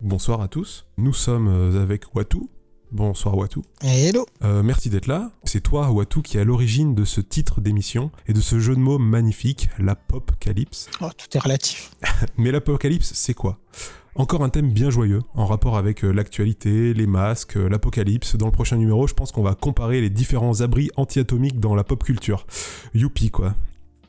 Bonsoir à tous. Nous sommes euh, avec Watu. Bonsoir Watu. Hello Euh, merci d'être là. C'est toi, Watu, qui est à l'origine de ce titre d'émission et de ce jeu de mots magnifique, l'apocalypse. oh, Tout est relatif. Mais l'apocalypse, c'est quoi? Encore un thème bien joyeux, en rapport avec euh, l'actualité, les masques, l'apocalypse. Dans le prochain numéro, je pense qu'on va comparer les différents abris anti-atomiques dans la pop culture. Youpi, quoi.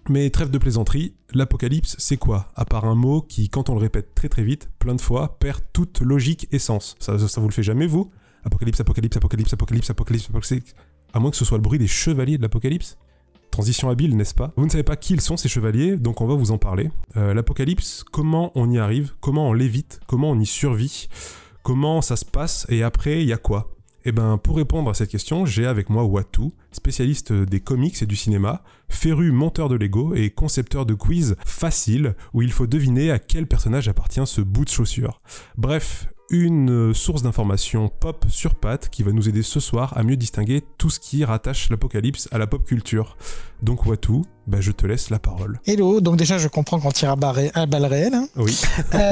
Mais trêve de plaisanterie, l'apocalypse, c'est quoi? À part un mot qui, quand on le répète très très vite, plein de fois, perd toute logique et sens. Ça, vous le fait jamais, vous? Apocalypse, apocalypse, apocalypse, apocalypse, apocalypse, apocalypse. À moins que ce soit le bruit des chevaliers de l'apocalypse? Transition habile, n'est-ce pas? Vous ne savez pas qui ils sont ces chevaliers, donc on va vous en parler. Euh, L'apocalypse, comment on y arrive? Comment on l'évite? Comment on y survit? Comment ça se passe? Et après, il y a quoi? Eh ben, pour répondre à cette question, j'ai avec moi Watu, spécialiste des comics et du cinéma, féru monteur de Lego et concepteur de quiz facile où il faut deviner à quel personnage appartient ce bout de chaussure. Bref, une source d'information pop sur pattes qui va nous aider ce soir à mieux distinguer tout ce qui rattache l'apocalypse à la pop culture. Donc Watu, bah, je te laisse la parole. Hello Donc déjà, je comprends qu'on tire à, barre- à balles réelles. hein. Oui. Euh,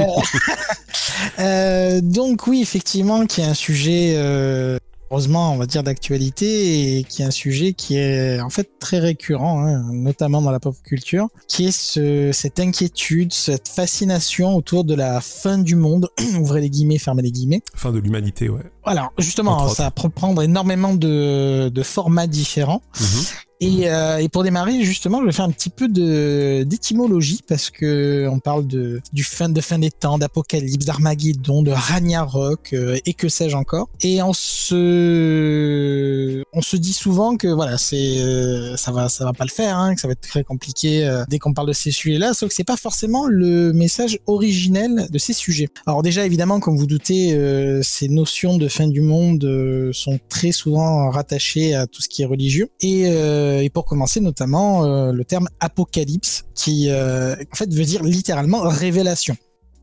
euh, donc oui, effectivement, qui est un sujet, euh, heureusement, on va dire d'actualité, et qui est un sujet qui est en fait très récurrent, hein, notamment dans la pop culture, qui est ce, cette inquiétude, cette fascination autour de la fin du monde. Ouvrez les guillemets, fermez les guillemets. Fin de l'humanité, ouais. Voilà, justement, Entre ça peut prendre énormément de, de formats différents. Mhm. Et, euh, et pour démarrer, justement, je vais faire un petit peu d'étymologie parce que on parle de du fin de fin des temps, d'apocalypse, d'Armageddon, de Ragnarok euh, et que sais-je encore. Et on se on se dit souvent que voilà, c'est euh, ça va ça va pas le faire, hein, que ça va être très compliqué euh, dès qu'on parle de ces sujets-là. Sauf que c'est pas forcément le message originel de ces sujets. Alors déjà, évidemment, comme vous doutez, euh, ces notions de fin du monde euh, sont très souvent rattachées à tout ce qui est religieux. Et, euh, et pour commencer, notamment euh, le terme apocalypse, qui euh, en fait veut dire littéralement révélation.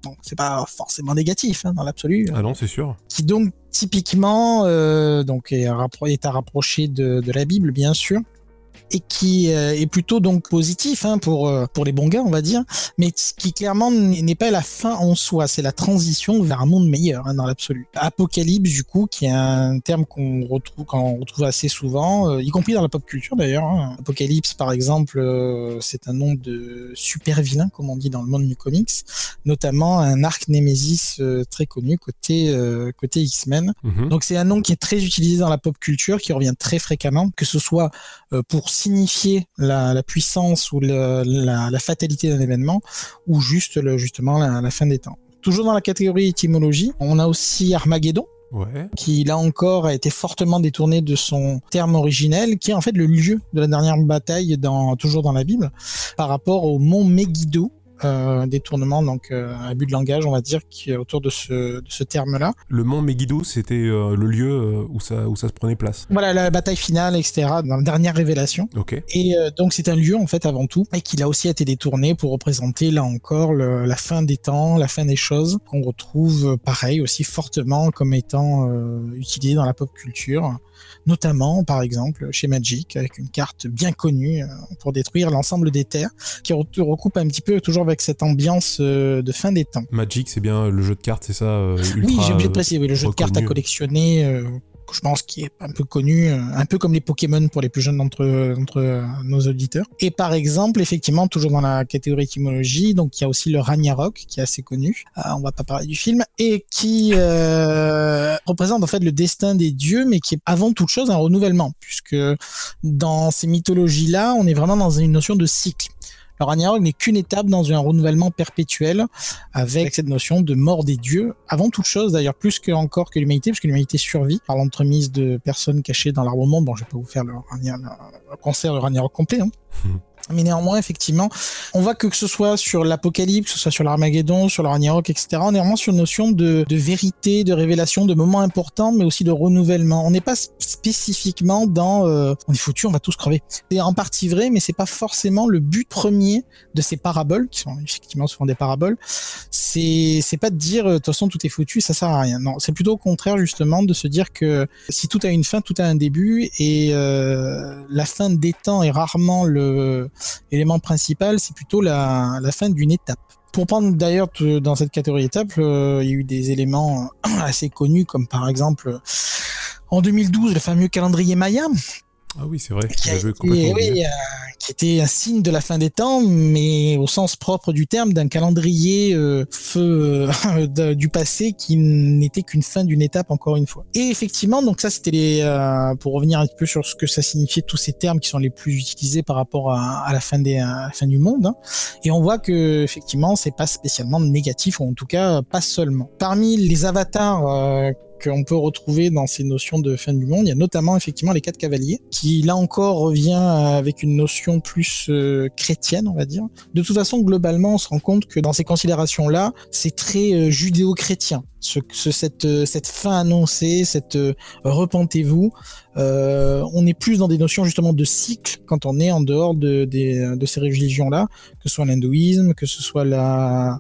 Donc c'est pas forcément négatif hein, dans l'absolu. Ah non, c'est sûr. Qui donc typiquement euh, donc est, à rapprocher de, de la Bible, bien sûr. Et qui euh, est plutôt donc positif hein, pour euh, pour les bons gars, on va dire, mais qui clairement n'est pas la fin en soi, c'est la transition vers un monde meilleur hein, dans l'absolu. Apocalypse du coup, qui est un terme qu'on retrouve assez souvent, euh, y compris dans la pop culture d'ailleurs. hein. Apocalypse par exemple, c'est un nom de super vilain comme on dit dans le monde du comics, notamment un arc Nemesis très connu côté côté X-Men. Mhm. Donc c'est un nom qui est très utilisé dans la pop culture, qui revient très fréquemment, que ce soit pour signifier la, la puissance ou le- la, la fatalité d'un événement, ou juste le, justement la, la fin des temps. Toujours dans la catégorie étymologie, on a aussi Armageddon, Ouais. qui là encore a été fortement détourné de son terme originel, qui est en fait le lieu de la dernière bataille, dans, toujours dans la Bible, par rapport au mont Megiddo. Euh, détournement donc euh, abus de langage on va dire qui est autour de ce, de ce terme là Le mont Megiddo, c'était euh, le lieu euh, où, ça, où ça se prenait place. Voilà la bataille finale, etc. Dans la dernière révélation. Ok. Et euh, donc c'est un lieu en fait avant tout, et qu'il a aussi été détourné pour représenter là encore le- la fin des temps, la fin des choses, qu'on retrouve pareil aussi fortement comme étant utilisé dans la pop culture, notamment par exemple chez Magic avec une carte bien connue euh, pour détruire l'ensemble des terres, qui re- recoupe un petit peu toujours avec cette ambiance euh, de fin des temps. Magic, c'est bien le jeu de cartes, c'est ça euh, Oui, ultra, j'ai oublié de préciser, oui, le jeu de cartes à collectionner, je pense qui est un peu connu, euh, un peu comme les Pokémon pour les plus jeunes d'entre euh, nos auditeurs. Et par exemple, effectivement, toujours dans la catégorie étymologie, donc il y a aussi le Ragnarok qui est assez connu. Euh, on va pas parler du film et qui euh, représente en fait le destin des dieux, mais qui est avant toute chose un renouvellement, puisque dans ces mythologies-là, on est vraiment dans une notion de cycle. Ragnarok n'est qu'une étape dans un renouvellement perpétuel avec cette notion de mort des dieux, avant toute chose d'ailleurs, plus que encore que l'humanité, parce que l'humanité survit par l'entremise de personnes cachées dans l'arbre monde. Bon, je vais pas vous faire le concert de Ragnarok complet, hein. Mais néanmoins, effectivement, on voit que que ce soit sur l'Apocalypse, que ce soit sur l'Armageddon, sur le Ragnarok, etc., on est vraiment sur une notion de, de vérité, de révélation, de moments importants, mais aussi de renouvellement. On n'est pas sp- spécifiquement dans euh, on est foutu, on va tous crever. C'est en partie vrai, mais c'est pas forcément le but premier de ces paraboles, qui sont effectivement souvent des paraboles. C'est c'est pas de dire euh, de toute façon tout est foutu, ça sert à rien. Non, c'est plutôt au contraire justement de se dire que si tout a une fin, tout a un début, et euh, la fin des temps est rarement le élément principal, c'est plutôt la, fin d'une étape. Pour prendre d'ailleurs dans cette catégorie étape, euh, il y a eu des éléments assez connus comme par exemple en 2012 le fameux calendrier Maya ah oui, c'est vrai. Qui, euh, qui était un signe de la fin des temps, mais au sens propre du terme, d'un calendrier euh, feu euh, du passé qui n'était qu'une fin d'une étape encore une fois. Et effectivement, donc ça c'était les pour revenir un peu sur ce que ça signifiait tous ces termes qui sont les plus utilisés par rapport à, la fin des la fin du monde. Hein. Et on voit que effectivement, c'est pas spécialement négatif, ou en tout cas pas seulement. Parmi les avatars qu'on peut retrouver dans ces notions de fin du monde. Il y a notamment effectivement les quatre cavaliers, qui là encore revient avec une notion plus euh, chrétienne, on va dire. De toute façon, globalement, on se rend compte que dans ces considérations-là, c'est très euh, judéo-chrétien ce, cette, euh, cette fin annoncée, cette euh, repentez-vous. Euh, on est plus dans des notions justement de cycle quand on est en dehors de, de, ces religions-là, que ce soit l'hindouisme, que ce soit la,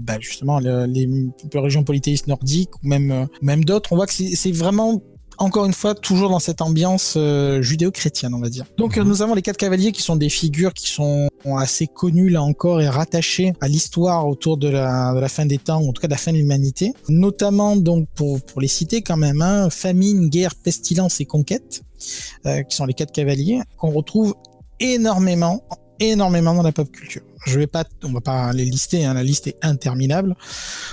bah justement les régions polythéistes nordiques ou même, même d'autres. On voit que c'est vraiment encore une fois, toujours dans cette ambiance euh, judéo-chrétienne, on va dire. Donc, mhm. nous avons les quatre cavaliers qui sont des figures qui sont assez connues, là encore, et rattachées à l'histoire autour de la, fin des temps, ou en tout cas de la fin de l'humanité. Notamment, donc, pour, les citer quand même, hein, famine, guerre, pestilence et conquête, euh, qui sont les quatre cavaliers, qu'on retrouve énormément, énormément dans la pop culture. Je vais pas, on va pas les lister, hein, la liste est interminable.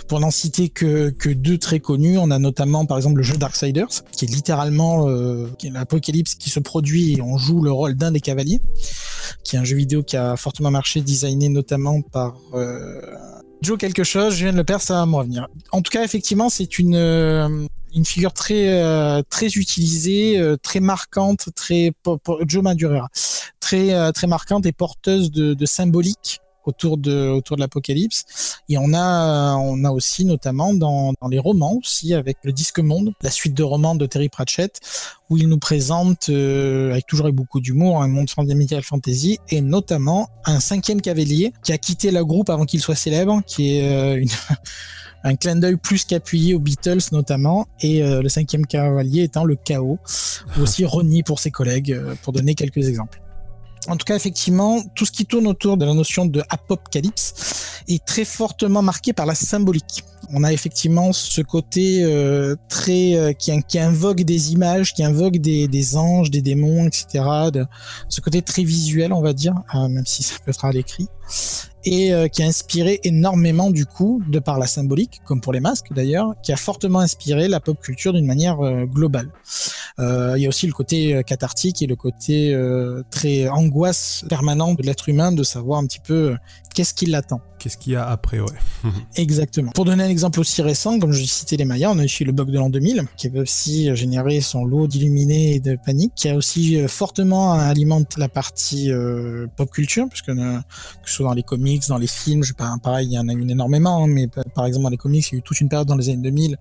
Pour n'en citer que, deux très connus, on a notamment par exemple le jeu Darksiders, qui est littéralement euh, l'apocalypse qui se produit et on joue le rôle d'un des cavaliers, qui est un jeu vidéo qui a fortement marché, designé notamment par euh, Joe quelque chose, je viens de le perdre, ça va me revenir. En tout cas, effectivement, c'est une euh, une figure très euh, très utilisée, euh, très marquante, très Joe Madureira, très très marquante et porteuse de, symbolique autour de autour de l'apocalypse. Et on a on a aussi notamment dans, les romans aussi avec le disque monde la suite de romans de Terry Pratchett où il nous présente euh, avec toujours avec beaucoup d'humour un monde fantasy fantasy et notamment un cinquième cavalier qui a quitté le groupe avant qu'il soit célèbre qui est euh, une un clin d'œil plus qu'appuyé aux Beatles notamment, et euh, le cinquième cavalier étant le chaos, ou aussi Ronnie pour ses collègues, pour donner quelques exemples. En tout cas, effectivement, tout ce qui tourne autour de la notion de apocalypse est très fortement marqué par la symbolique. On a effectivement ce côté euh, très euh, qui, qui, invoque des images, qui invoque des, des anges, des démons, etc. De, ce côté très visuel, on va dire, euh, même si ça peut être à l'écrit et euh, qui a inspiré énormément du coup, de par la symbolique, comme pour les masques d'ailleurs, qui a fortement inspiré la pop culture d'une manière euh, globale. Euh, il y a aussi le côté cathartique et le côté très angoisse permanente de l'être humain de savoir un petit peu qu'est-ce qui l'attend. Qu'est-ce qu'il y a après, ouais. Exactement. Pour donner un exemple aussi récent, comme je citais les Mayas, on a eu le bug de l'an 2000, qui a aussi généré son lot d'illuminés et de panique, qui a aussi fortement alimenté la partie pop culture, puisque que ce soit dans les comics, dans les films, je pas, pareil, il y en a eu énormément, hein, mais par exemple dans les comics, il y a eu toute une période dans les années 2000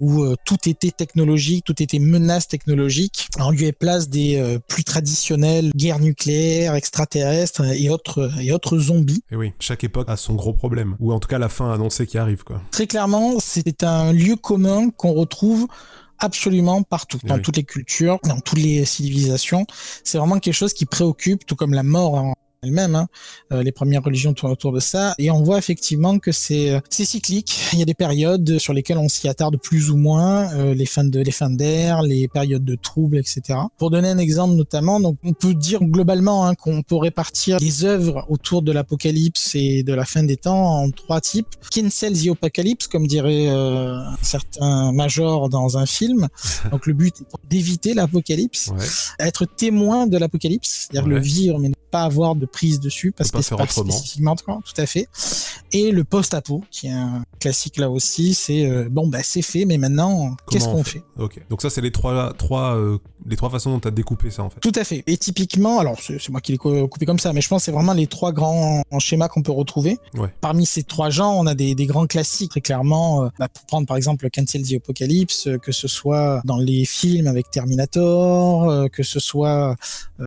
où euh, tout était technologique, tout était menace technologique, en lieu et place des euh, plus traditionnelles guerres nucléaires, extraterrestres et autres et autres zombies. Et oui, chaque époque a son gros problème, ou en tout cas la fin annoncée qui arrive quoi. Très clairement, c'est un lieu commun qu'on retrouve absolument partout, dans toutes les cultures, dans toutes les civilisations. C'est vraiment quelque chose qui préoccupe, tout comme la mort en elle-même. Hein. Euh, les premières religions tournent autour de ça. Et on voit effectivement que c'est euh, c'est cyclique. Il y a des périodes sur lesquelles on s'y attarde plus ou moins, euh, les fins de les fins d'air, les périodes de troubles, etc. Pour donner un exemple notamment, donc on peut dire globalement hein, qu'on peut répartir les œuvres autour de l'apocalypse et de la fin des temps en trois types. Cancel the apocalypse, comme dirait euh, certains majors dans un film. Donc le but est d'éviter l'apocalypse, ouais. être témoin de l'apocalypse, c'est-à-dire le vivre mais pas avoir de prise dessus parce que c'est pas spécifiquement tout à fait. Et le post-apo, qui est un classique là aussi, c'est euh, bon bah c'est fait, mais maintenant qu'est-ce qu'on fait, Ok. Donc ça c'est les trois trois euh, les trois façons dont tu as découpé ça en fait. Tout à fait. Et typiquement, alors c'est moi qui l'ai coupé comme ça, mais je pense que c'est vraiment les trois grands schémas qu'on peut retrouver. Ouais. Parmi ces trois genres, on a des, des grands classiques très clairement. Euh, bah, pour prendre par exemple Cancel the Apocalypse, que ce soit dans les films avec Terminator, que ce soit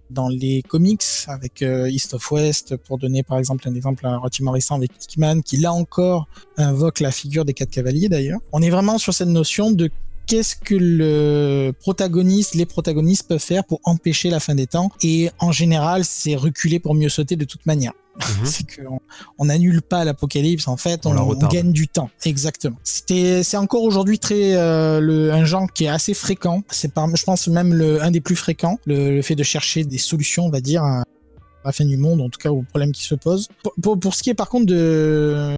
dans les comics avec East of West, pour donner par exemple un exemple relativement récent avec Hickman, qui là encore invoque la figure des quatre cavaliers d'ailleurs. On est vraiment sur cette notion de qu'est-ce que le protagoniste, les protagonistes peuvent faire pour empêcher la fin des temps. Et en général, c'est reculer pour mieux sauter de toute manière. Mhm. c'est qu'on on annule pas l'apocalypse en fait, on, gagne du temps. Exactement. C'est encore aujourd'hui très euh, le, un genre qui est assez fréquent. C'est je pense même le, un des plus fréquents, le, fait de chercher des solutions, on va dire, la fin du monde, en tout cas aux problèmes qui se posent. Pour, ce qui est par contre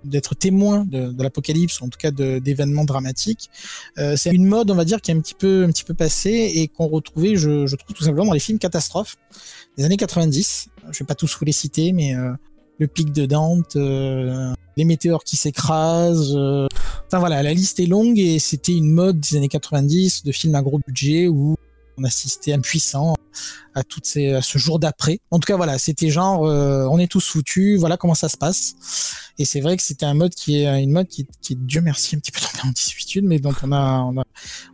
d'être témoin de, de l'apocalypse, en tout cas d'événements dramatiques, euh, c'est une mode, on va dire, qui est un petit peu un petit peu passée et qu'on retrouvait, je, trouve tout simplement dans les films catastrophes des années 90. Je vais pas tous vous les citer, mais euh, le pic de Dante, euh, les météores qui s'écrasent. Enfin voilà, la liste est longue et c'était une mode des années 90 de films à gros budget où on assistait impuissant à toutes ces, à ce jour d'après. En tout cas, voilà, c'était genre, euh, on est tous foutus, voilà comment ça se passe. Et c'est vrai que c'était un mode qui est une mode qui, qui est Dieu merci un petit peu tombé en désuétude, mais donc on a, on a,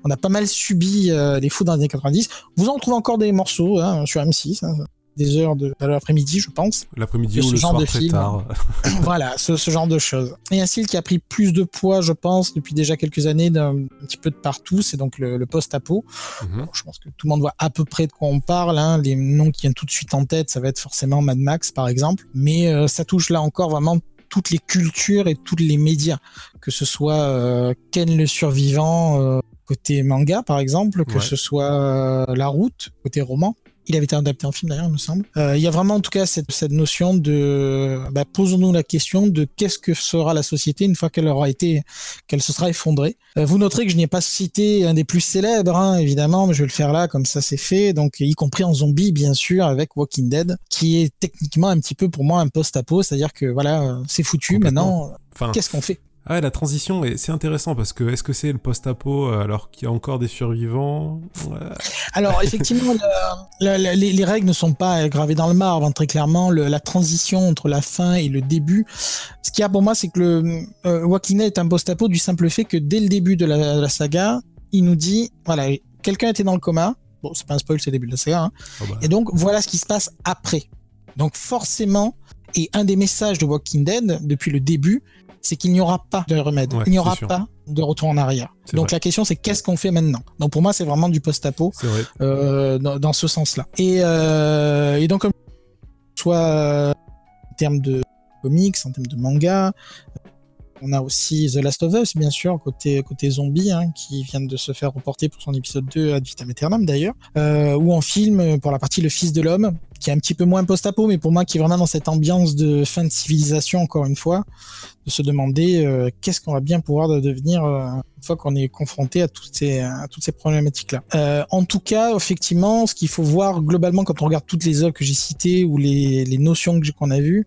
on a pas mal subi euh, les fous dans les années 90. Vous en trouvez encore des morceaux hein, sur M6. Hein, des heures de, l'après-midi, je pense. L'après-midi ou le genre soir de très film. tard. voilà, ce, ce, genre de choses. Et un style qui a pris plus de poids, je pense, depuis déjà quelques années, d'un petit peu de partout, c'est donc le, post-apo. Mhm. je pense que tout le monde voit à peu près de quoi on parle. Hein. Les noms qui viennent tout de suite en tête, ça va être forcément Mad Max, par exemple. Mais euh, ça touche là encore vraiment toutes les cultures et tous les médias, que ce soit euh, Ken le survivant euh, côté manga par exemple, que ce soit La Route côté roman, il avait été adapté en film d'ailleurs, il me semble. Euh, il y a vraiment en tout cas cette, cette notion de bah, posons-nous la question de qu'est-ce que sera la société une fois qu'elle aura été, qu'elle se sera effondrée. Euh, vous noterez que je n'ai pas cité un des plus célèbres, hein, évidemment, mais je vais le faire là comme ça c'est fait. Donc y compris en zombie bien sûr avec Walking Dead, qui est techniquement un petit peu pour moi un post-apo, c'est-à-dire que voilà c'est foutu maintenant. Qu'est-ce qu'on fait? Ah la transition, c'est intéressant parce que est-ce que c'est le post-apo euh, alors qu'il y a encore des survivants? Alors effectivement, les, règles ne sont pas gravées dans le marbre, hein, très clairement. la transition entre la fin et le début, ce qu'il y a pour moi, c'est que le euh, Walking Dead est un post-apo du simple fait que dès le début de la, saga, il nous dit, voilà, quelqu'un était dans le coma. Bon, c'est pas un spoil, c'est le début de la saga. Hein. Oh, bah. Et donc voilà ce qui se passe après. Donc forcément, et un des messages de Walking Dead depuis le début, c'est qu'il n'y aura pas de remède. il n'y aura pas de retour en arrière. Donc la question c'est qu'est-ce qu'on fait maintenant Donc pour moi c'est vraiment du post-apo euh, dans, ce sens-là. Et, euh, et, donc soit euh, en termes de comics, en termes de manga, on a aussi The Last of Us, bien sûr, côté, côté zombie, hein, qui vient de se faire reporter pour son épisode 2 Ad vitam aeternam d'ailleurs, euh, ou en film pour la partie Le Fils de l'homme, qui est un petit peu moins post-apo, mais pour moi qui est vraiment dans cette ambiance de fin de civilisation, encore une fois, de se demander euh, qu'est-ce qu'on va bien pouvoir devenir euh, une fois qu'on est confronté à toutes ces, toutes ces problématiques-là. Euh, en tout cas, effectivement, ce qu'il faut voir globalement quand on regarde toutes les œuvres que j'ai citées ou les, les notions qu'on a vues,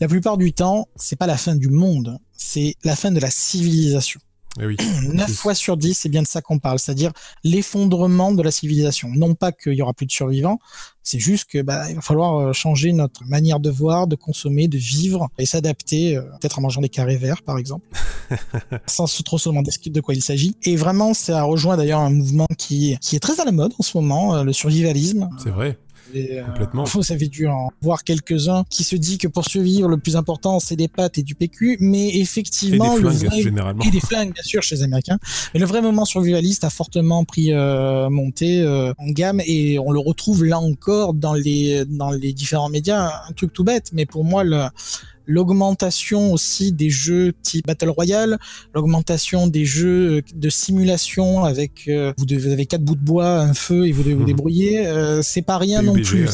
la plupart du temps, c'est pas la fin du monde, c'est la fin de la civilisation. Eh oui. 9 fois sur 10, c'est bien de ça qu'on parle, c'est-à-dire l'effondrement de la civilisation. Non pas qu'il y aura plus de survivants, c'est juste que bah, il va falloir euh, changer notre manière de voir, de consommer, de vivre et s'adapter, euh, peut-être en mangeant des carrés verts par exemple, sans trop se demander de quoi il s'agit. Et vraiment, ça rejoint d'ailleurs un mouvement qui, qui est très à la mode en ce moment, euh, le survivalisme. C'est vrai. Euh, Complètement. Vous avez dû en voir quelques-uns qui se dit que pour survivre, le plus important, c'est des pâtes et du PQ. Mais effectivement, et des flingues, généralement. Et des flingues, bien sûr, chez les Américains. Mais le vrai moment survivaliste a fortement pris euh, monté euh, en gamme et on le retrouve là encore dans les, dans les différents médias. Un truc tout bête, mais pour moi, le, l'augmentation aussi des jeux type Battle Royale, l'augmentation des jeux de simulation avec euh, vous, devez, avez quatre bouts de bois, un feu et vous devez vous mhm. débrouiller, euh, c'est pas rien non plus.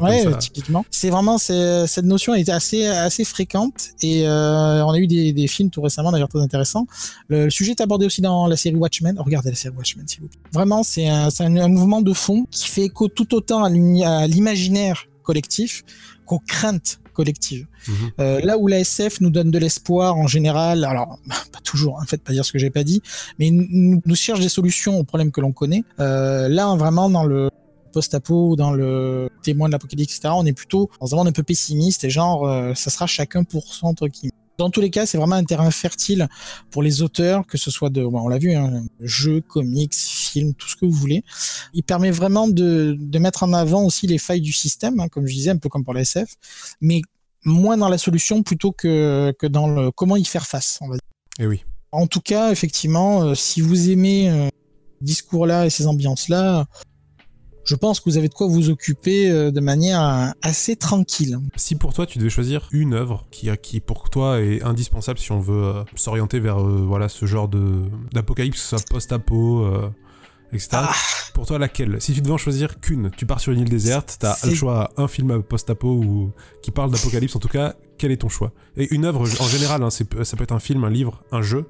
Ouais, typiquement. C'est vraiment cette notion est assez assez fréquente et euh, on a eu des, des, films tout récemment d'ailleurs très intéressants. Le, sujet est abordé aussi dans la série Watchmen. regardez la série Watchmen s'il vous plaît. Vraiment, c'est un, un, un, mouvement de fond qui fait écho tout autant à l'imaginaire collectif qu'aux craintes collectives. Mhm. Euh, là où la SF nous donne de l'espoir en général, alors pas toujours, en fait, pas dire ce que j'ai pas dit, mais nous, nous cherche des solutions aux problèmes que l'on connaît. Euh, là, vraiment, dans le post-apo, dans le témoin de l'apocalypse, etc., on est plutôt dans un monde un peu pessimiste et genre, euh, ça sera chacun pour son entre qui dans tous les cas, c'est vraiment un terrain fertile pour les auteurs, que ce soit de, on l'a vu, hein, jeux, comics, films, tout ce que vous voulez. Il permet vraiment de, de mettre en avant aussi les failles du système, hein, comme je disais, un peu comme pour la SF, mais moins dans la solution plutôt que, que dans le comment y faire face, on va dire. Et eh oui. En tout cas, effectivement, euh, si vous aimez euh, discours-là et ces ambiances-là, je pense que vous avez de quoi vous occuper de manière assez tranquille. Si pour toi tu devais choisir une œuvre qui, qui pour toi est indispensable si on veut s'orienter vers voilà ce genre de d'apocalypse, ce post-apo, etc. Ah. Pour toi, laquelle? Si tu devais en choisir qu'une, tu pars sur une île déserte, t'as le choix un film post-apo ou qui parle d'apocalypse, en tout cas, quel est ton choix? Et une œuvre en général, hein, ça peut être un film, un livre, un jeu.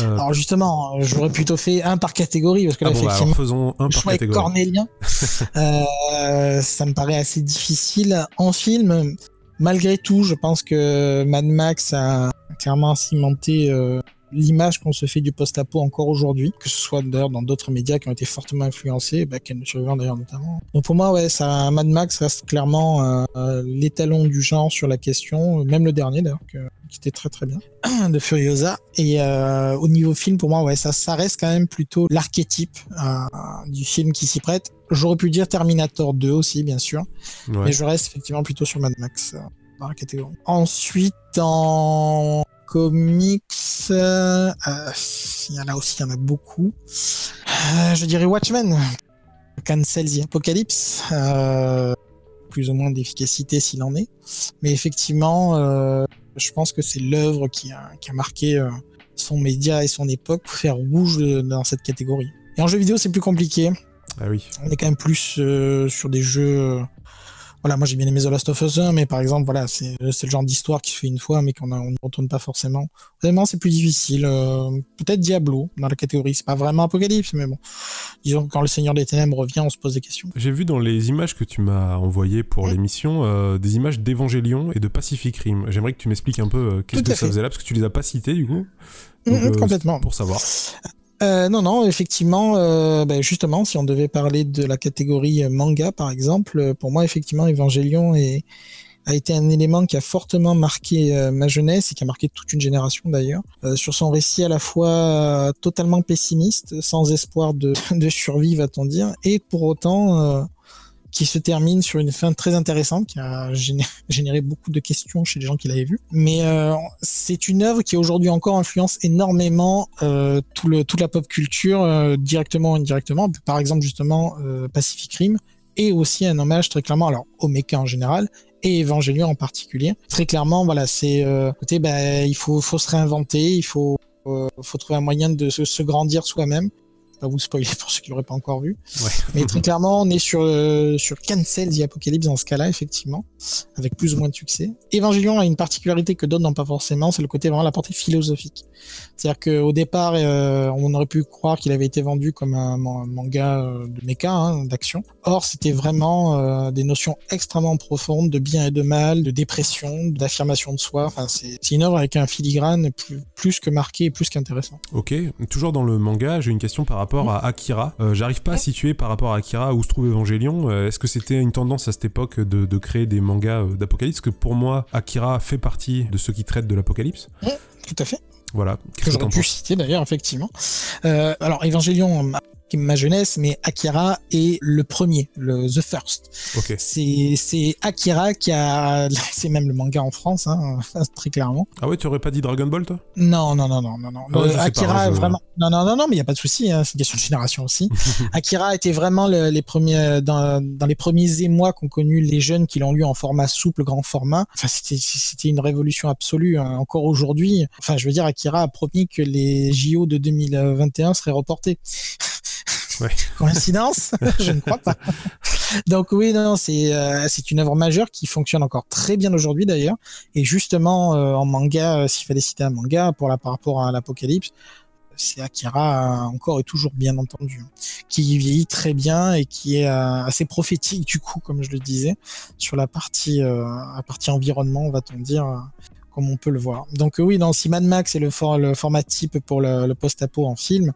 Euh, alors justement, j'aurais plutôt fait un par catégorie parce que là, ah bon, bah, effectivement, faisons un par catégorie. Cornélien, euh, ça me paraît assez difficile en film. Malgré tout, je pense que Mad Max a clairement cimenté euh, l'image qu'on se fait du post-apo encore aujourd'hui, que ce soit d'ailleurs dans d'autres médias qui ont été fortement influencés, bah, Ken Survivor d'ailleurs notamment. Donc pour moi, ouais, ça, Mad Max reste clairement euh, l'étalon du genre sur la question, même le dernier d'ailleurs, qui était très très bien, de Furiosa. Et euh, au niveau film, pour moi, ouais, ça, ça reste quand même plutôt l'archétype euh, du film qui s'y prête. J'aurais pu dire Terminator 2 aussi, bien sûr, mais je reste effectivement plutôt sur Mad Max dans la catégorie. Ensuite, en comics, euh, il y en a aussi, il y en a beaucoup. Euh, je dirais Watchmen, Cancel the Apocalypse, euh, plus ou moins d'efficacité s'il en est. Mais effectivement, je pense que c'est l'œuvre qui a, qui a marqué son média et son époque pour faire rouge dans cette catégorie. Et en jeu vidéo, c'est plus compliqué. Ah oui. On est quand même plus sur des jeux voilà, moi j'ai bien aimé The Last of Us 1, mais par exemple, voilà, c'est le genre d'histoire qui se fait une fois, mais qu'on ne retourne pas forcément. Vraiment, c'est plus difficile. Euh, peut-être Diablo dans la catégorie, c'est pas vraiment Apocalypse, mais bon. Disons que quand le Seigneur des Ténèbres revient, on se pose des questions. J'ai vu dans les images que tu m'as envoyées pour l'émission euh, des images d'Evangélion et de Pacific Rim. J'aimerais que tu m'expliques un peu euh, qu'est-ce que ça faisait là, parce que tu les as pas cités du coup. Donc, complètement. Pour savoir. Euh, non, non, effectivement, euh, ben, justement, si on devait parler de la catégorie manga, par exemple, euh, pour moi, effectivement, Evangelion a été un élément qui a fortement marqué ma jeunesse et qui a marqué toute une génération d'ailleurs, sur son récit à la fois totalement pessimiste, sans espoir de, de survie, va-t-on dire, et pour autant qui se termine sur une fin très intéressante, qui a généré beaucoup de questions chez les gens qui l'avaient vu. Mais euh, c'est une œuvre qui aujourd'hui encore influence énormément euh, tout le, toute la pop culture, euh, directement ou indirectement. Par exemple, justement, Pacific Rim, et aussi un hommage très clairement, alors au mecha en général, et Evangelion en particulier. Très clairement, voilà, c'est côté, bah, il faut, faut se réinventer, il faut, faut trouver un moyen de se grandir soi-même pas vous spoiler pour ceux qui l'auraient pas encore vu. Mais très clairement, on est sur, euh, sur Cancel the Apocalypse dans ce cas-là, effectivement, avec plus ou moins de succès. Evangelion a une particularité que d'autres n'ont pas forcément, c'est le côté vraiment la portée philosophique. C'est-à-dire qu'au départ, euh, on aurait pu croire qu'il avait été vendu comme un, manga euh, de mecha, hein, d'action. Or, c'était vraiment euh, des notions extrêmement profondes de bien et de mal, de dépression, d'affirmation de soi. Enfin, c'est une œuvre avec un filigrane plus, plus que marqué et plus qu'intéressant. Ok, toujours dans le manga, j'ai une question par rapport à Akira. J'arrive pas à situer par rapport à Akira où se trouve Evangelion. Est-ce que c'était une tendance à cette époque de, de créer des mangas d'apocalypse? Que pour moi, Akira fait partie de ceux qui traitent de l'apocalypse. tout à fait. Voilà. Que j'aurais pu citer d'ailleurs, effectivement. Euh, alors, Evangelion, ma jeunesse, mais Akira est le premier, le The First. C'est Akira qui a lancé même le manga en France, hein, très clairement. Ah ouais, tu aurais pas dit Dragon Ball, toi? Non, non, non, non, non, non. Ah Akira, vraiment. Non, non, non, non, mais il y a pas de souci. Hein, c'est une question de génération aussi. Akira était vraiment les premiers dans, dans les premiers émois qu'ont connu les jeunes qui l'ont lu en format souple, grand format. Enfin, c'était une révolution absolue. Hein. Encore aujourd'hui, enfin, je veux dire, Akira a promis que les JO de 2021 seraient reportés. Coïncidence? Je ne crois pas. Donc oui, non, c'est euh, c'est une œuvre majeure qui fonctionne encore très bien aujourd'hui d'ailleurs. Et justement, euh, en manga, euh, s'il fallait citer un manga pour la, par rapport à l'Apocalypse, c'est Akira encore et toujours bien entendu, hein, qui vieillit très bien et qui est assez prophétique du coup, comme je le disais, sur la partie, la partie environnement, va-t-on dire, comme on peut le voir. Donc oui, dans si Mad Max est le, format type pour le, post-apo en film,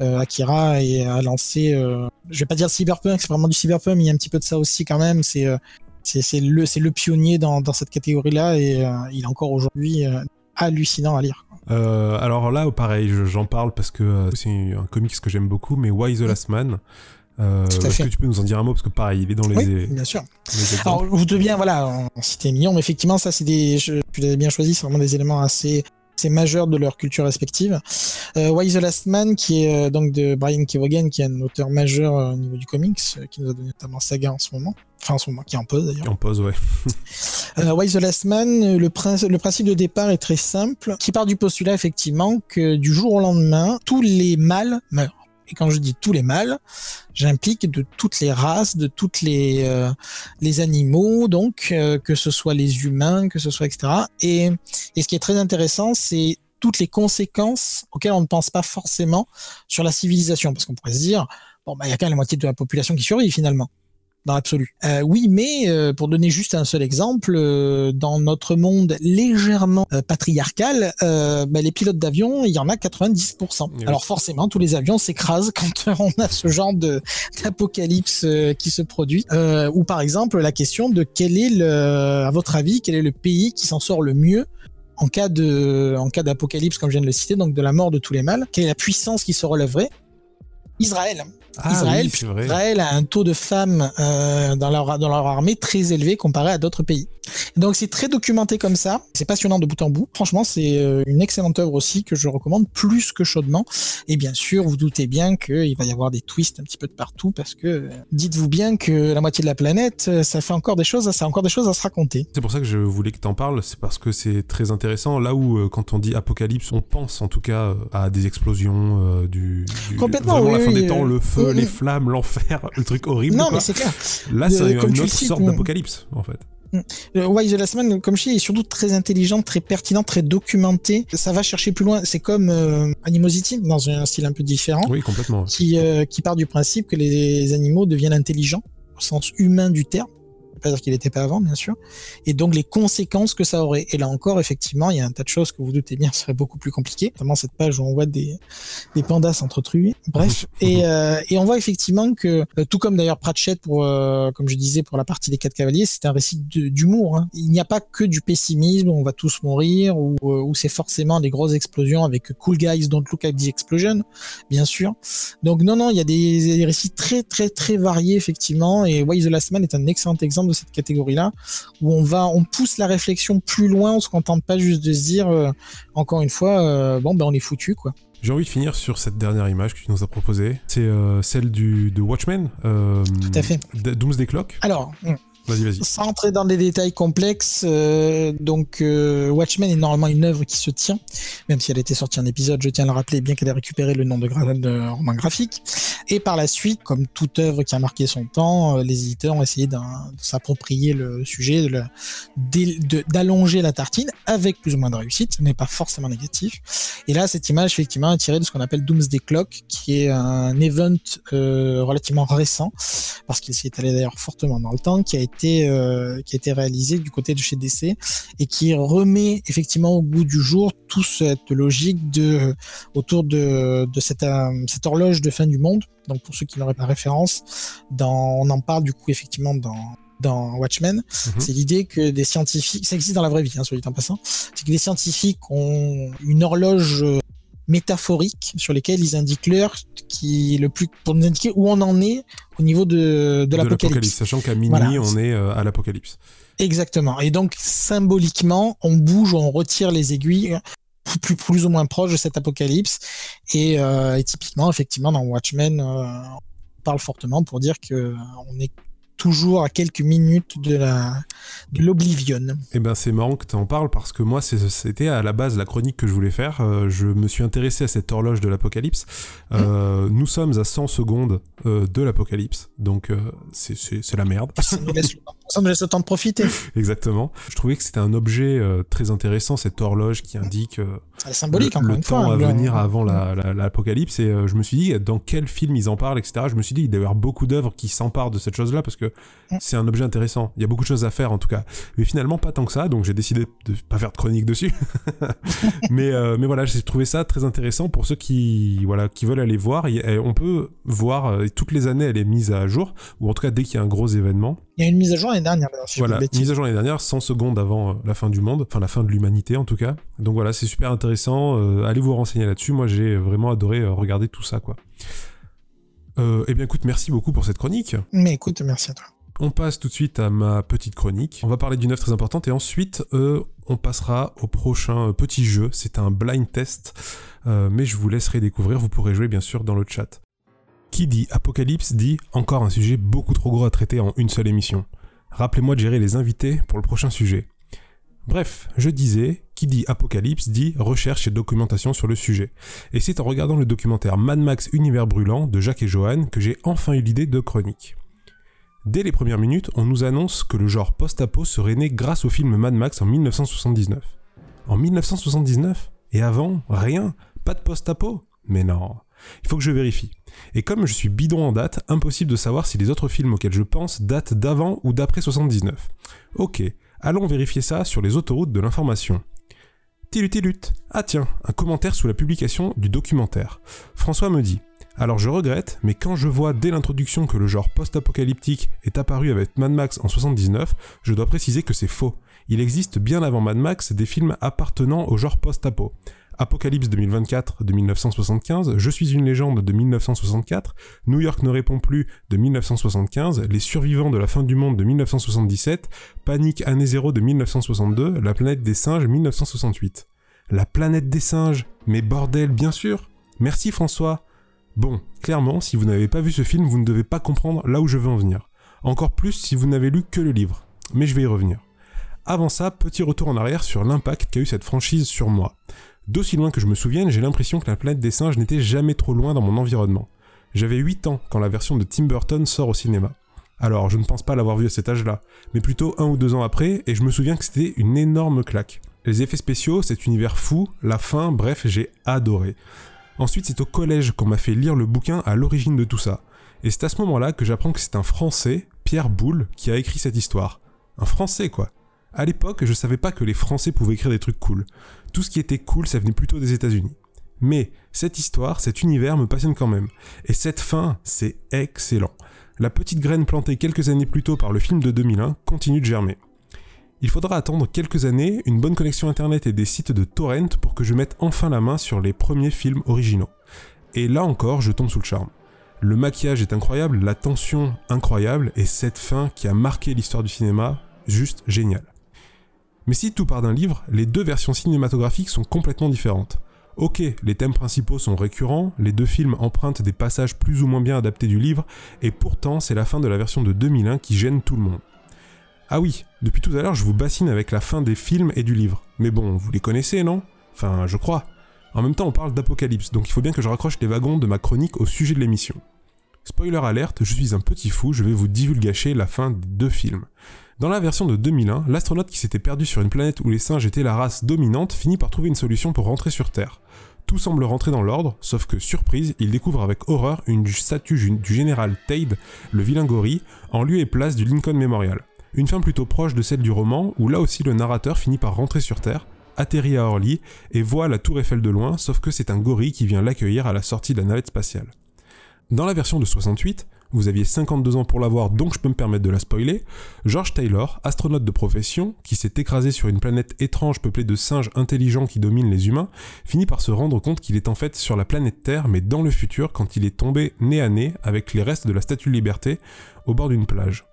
euh, Akira a lancé, euh, je vais pas dire cyberpunk, c'est vraiment du cyberpunk, mais il y a un petit peu de ça aussi quand même. C'est euh, le pionnier dans, dans cette catégorie-là et il est encore aujourd'hui hallucinant à lire. alors là, pareil, j'en parle parce que c'est un comics que j'aime beaucoup, mais Why the Last Man euh, Est-ce que tu peux nous en dire un mot parce que pareil, il est dans les. Oui, bien sûr. Alors, vous devez bien, voilà, en citer millions, mais effectivement, ça, c'est des. Je, tu l'avais bien choisi, c'est vraiment des éléments assez c'est majeur de leur culture respective. Euh, Why the Last Man, qui est euh, donc de Brian Kevogan, qui est un auteur majeur euh, au niveau du comics, qui nous a donné notamment Saga en ce moment. Enfin, en ce moment, qui est en pause d'ailleurs. En pause, ouais. Why the Last Man, le principe de départ est très simple, qui part du postulat effectivement que du jour au lendemain, tous les mâles meurent. Et quand je dis tous les mâles, j'implique de toutes les races, de toutes les euh, les animaux, donc euh, que ce soit les humains, que ce soit etc. Et, et ce qui est très intéressant, c'est toutes les conséquences auxquelles on ne pense pas forcément sur la civilisation, parce qu'on pourrait se dire bon bah il y a quand la moitié de la population qui survit finalement dans l'absolu. Euh, oui, mais euh, pour donner juste un seul exemple, euh, dans notre monde légèrement patriarcal, bah, les pilotes d'avion, il y en a 90%. oui. Alors forcément, tous les avions s'écrasent quand on a ce genre de d'apocalypse qui se produit. Ou par exemple, la question de quel est le, à votre avis, quel est le pays qui s'en sort le mieux en cas de, en cas d'apocalypse, comme je viens de le citer, donc de la mort de tous les mâles? Quelle est la puissance qui se relèverait? Israël. Ah Israël, oui, c'est vrai. Israël a un taux de femmes euh, dans, leur, dans leur armée très élevé comparé à d'autres pays. Donc c'est très documenté comme ça, c'est passionnant de bout en bout. Franchement, c'est euh, une excellente œuvre aussi que je recommande plus que chaudement. Et bien sûr, vous doutez bien qu'il va y avoir des twists un petit peu de partout parce que euh, dites-vous bien que la moitié de la planète, ça fait encore des choses, ça a encore des choses à se raconter. C'est pour ça que je voulais que t'en parles, c'est parce que c'est très intéressant. Là où, quand on dit apocalypse, on pense en tout cas à des explosions, euh, du, du- Complètement, vraiment la oui, fin oui, des temps, euh, le feu, mm, les mm. flammes, l'enfer, le truc horrible. Non, mais c'est clair. Là, de- c'est comme une le autre cites, sorte on- d'apocalypse, en fait. Euh, Why the Last Man, comme je dis, est surtout très intelligent, très pertinent, très documenté. Ça va chercher plus loin. C'est comme euh, Animosity, dans un style un peu différent. Oui, complètement. qui, euh, qui part du principe que les animaux deviennent intelligents au sens humain du terme. Pas dire qu'il n'était pas avant, bien sûr. Et donc les conséquences que ça aurait. Et là encore, effectivement, il y a un tas de choses que vous doutez bien seraient beaucoup plus compliquées. Notamment cette page où on voit des, des pandas s'entretuer. Bref. et, euh, et on voit effectivement que, euh, tout comme d'ailleurs Pratchett, pour, euh, comme je disais, pour la partie des quatre cavaliers, c'est un récit d'humour. Hein. Il n'y a pas que du pessimisme, on va tous mourir, ou où c'est forcément des grosses explosions avec Cool Guys Don't Look at the Explosion, bien sûr. Donc non, non, il y a des, des récits très, très, très variés, effectivement, et Why the Last Man est un excellent exemple de cette catégorie-là, où on va, on pousse la réflexion plus loin, on se contente pas juste de se dire, euh, encore une fois, euh, bon, ben on est foutu, quoi. J'ai envie de finir sur cette dernière image que tu nous as proposée. C'est euh, celle du, de Watchmen. euh, Tout à fait. Doomsday Clock. Alors, hum, Vas-y, vas-y. Sans entrer dans des détails complexes, euh, donc euh, Watchmen est normalement une œuvre qui se tient, même si elle était sortie en épisode, je tiens à le rappeler, bien qu'elle ait récupéré le nom de, roman graphique. Et par la suite, comme toute œuvre qui a marqué son temps, euh, les éditeurs ont essayé de s'approprier le sujet, d'allonger la tartine, avec plus ou moins de réussite, n'est pas forcément négatif. Et là, cette image, effectivement, est tirée de ce qu'on appelle Doomsday Clock, qui est un event relativement récent, parce qu'il s'y est allé d'ailleurs fortement dans le temps, qui a été euh, qui a été réalisé du côté de chez DC et qui remet effectivement au bout du jour toute cette logique de autour de de cette euh, cette horloge de fin du monde. Donc pour ceux qui n'auraient pas référence, dans on en parle du coup effectivement dans dans Watchmen, Mhm. c'est l'idée que des scientifiques, ça existe dans la vraie vie, hein, soit dit en passant, c'est que des scientifiques ont une horloge euh, métaphorique sur lesquelles ils indiquent l'heure qui est le plus pour nous indiquer où on en est au niveau de, de l'apocalypse. Sachant qu'à minuit, Voilà. on est euh, à l'apocalypse. Exactement. Et donc symboliquement, on bouge, on retire les aiguilles plus, plus ou moins proches de cet apocalypse. Et, euh, et typiquement, effectivement, dans Watchmen, euh, on parle fortement pour dire que on est toujours à quelques minutes de la de l'oblivion. Eh ben c'est marrant que tu en parles parce que moi c'était à la base la chronique que je voulais faire. Euh, je me suis intéressé à cette horloge de l'apocalypse. Euh, Nous sommes à 100 secondes euh, de l'apocalypse, donc c'est- la merde. Ça nous laisse, ça nous laisse le temps de profiter. Exactement. Je trouvais que c'était un objet euh, très intéressant cette horloge qui indique euh, symbolique, le, le une temps fois. à Le- venir avant la- la- l'apocalypse. et euh, je me suis dit, dans quel film ils en parlent, etc. Je me suis dit, il doit y avoir beaucoup d'œuvres qui s'emparent de cette chose-là parce que Mm. c'est un objet intéressant. Il y a beaucoup de choses à faire en tout cas. Mais finalement, pas tant que ça, donc j'ai décidé de pas faire de chronique dessus. mais, euh, mais voilà, j'ai trouvé ça très intéressant pour ceux qui, voilà, qui veulent aller voir. On peut voir, toutes les années, elle est mise à jour, ou en tout cas dès qu'il y a un gros événement. Il y a une mise à jour l'année dernière, d'ailleurs, si Voilà, bêtises. mise à jour l'année dernière, 100 secondes avant euh, la fin du monde, enfin la fin de l'humanité en tout cas. Donc voilà, c'est super intéressant. euh, allez vous renseigner là-dessus. Moi, j'ai vraiment adoré euh, regarder tout ça, quoi. Euh, eh bien, écoute, merci beaucoup pour cette chronique. Mais écoute, merci à toi. on passe tout de suite à ma petite chronique. On va parler d'une œuvre très importante et ensuite euh, on passera au prochain petit jeu. C'est un blind test, euh, mais je vous laisserai découvrir. Vous pourrez jouer bien sûr dans le chat. Qui dit Apocalypse dit encore un sujet beaucoup trop gros à traiter en une seule émission. Rappelez-moi de gérer les invités pour le prochain sujet. Bref, je disais, qui dit apocalypse dit recherche et documentation sur le sujet. Et c'est en regardant le documentaire Mad Max Univers Brûlant de Jacques et Johan que j'ai enfin eu l'idée de chronique. Dès les premières minutes, on nous annonce que le genre post-apo serait né grâce au film Mad Max en 1979. En 1979 Et avant? Rien? Pas de post-apo? Mais non. Il faut que je vérifie. Et comme je suis bidon en date, impossible de savoir si les autres films auxquels je pense datent d'avant ou d'après 79. Ok, Allons vérifier ça sur les autoroutes de l'information. Tilut Ah tiens, un commentaire sous la publication du documentaire. François me dit alors je regrette, mais quand je vois dès l'introduction que le genre post-apocalyptique est apparu avec Mad Max en 79, je dois préciser que c'est faux. Il existe bien avant Mad Max des films appartenant au genre post-apo. Apocalypse 2024 de 1975, Je suis une légende de 1964, New York ne répond plus de 1975, Les survivants de la fin du monde de 1977, Panique année zéro de 1962, La planète des singes 1968. La planète des singes Mais bordel, bien sûr Merci François Bon, clairement, si vous n'avez pas vu ce film, vous ne devez pas comprendre là où je veux en venir. Encore plus si vous n'avez lu que le livre. Mais je vais y revenir. Avant ça, petit retour en arrière sur l'impact qu'a eu cette franchise sur moi. D'aussi loin que je me souvienne, j'ai l'impression que la planète des singes n'était jamais trop loin dans mon environnement. J'avais 8 ans quand la version de Tim Burton sort au cinéma. Alors, je ne pense pas l'avoir vu à cet âge-là, mais plutôt un ou deux ans après, et je me souviens que c'était une énorme claque. Les effets spéciaux, cet univers fou, la fin, bref, j'ai adoré. Ensuite, c'est au collège qu'on m'a fait lire le bouquin à l'origine de tout ça. Et c'est à ce moment-là que j'apprends que c'est un Français, Pierre Boulle, qui a écrit cette histoire. Un Français, quoi. À l'époque, je savais pas que les Français pouvaient écrire des trucs cool. Tout ce qui était cool, ça venait plutôt des États-Unis. Mais cette histoire, cet univers me passionne quand même. Et cette fin, c'est excellent. La petite graine plantée quelques années plus tôt par le film de 2001 continue de germer. Il faudra attendre quelques années, une bonne connexion internet et des sites de torrent pour que je mette enfin la main sur les premiers films originaux. Et là encore, je tombe sous le charme. Le maquillage est incroyable, la tension incroyable, et cette fin qui a marqué l'histoire du cinéma, juste géniale. Mais si tout part d'un livre, les deux versions cinématographiques sont complètement différentes. Ok, les thèmes principaux sont récurrents, les deux films empruntent des passages plus ou moins bien adaptés du livre, et pourtant c'est la fin de la version de 2001 qui gêne tout le monde. Ah oui, depuis tout à l'heure je vous bassine avec la fin des films et du livre. Mais bon, vous les connaissez, non? Enfin, je crois. En même temps, on parle d'apocalypse, donc il faut bien que je raccroche les wagons de ma chronique au sujet de l'émission. Spoiler alerte, je suis un petit fou, je vais vous divulgacher la fin des deux films. Dans la version de 2001, l'astronaute qui s'était perdu sur une planète où les singes étaient la race dominante finit par trouver une solution pour rentrer sur Terre. Tout semble rentrer dans l'ordre, sauf que, surprise, il découvre avec horreur une statue du général Tade, le vilain gorille, en lieu et place du Lincoln Memorial. Une fin plutôt proche de celle du roman, où là aussi le narrateur finit par rentrer sur Terre, atterrit à Orly, et voit la tour Eiffel de loin, sauf que c'est un gorille qui vient l'accueillir à la sortie de la navette spatiale. Dans la version de 68, vous aviez 52 ans pour l'avoir, donc je peux me permettre de la spoiler. George Taylor, astronaute de profession, qui s'est écrasé sur une planète étrange peuplée de singes intelligents qui dominent les humains, finit par se rendre compte qu'il est en fait sur la planète Terre, mais dans le futur, quand il est tombé nez à nez avec les restes de la Statue de Liberté au bord d'une plage.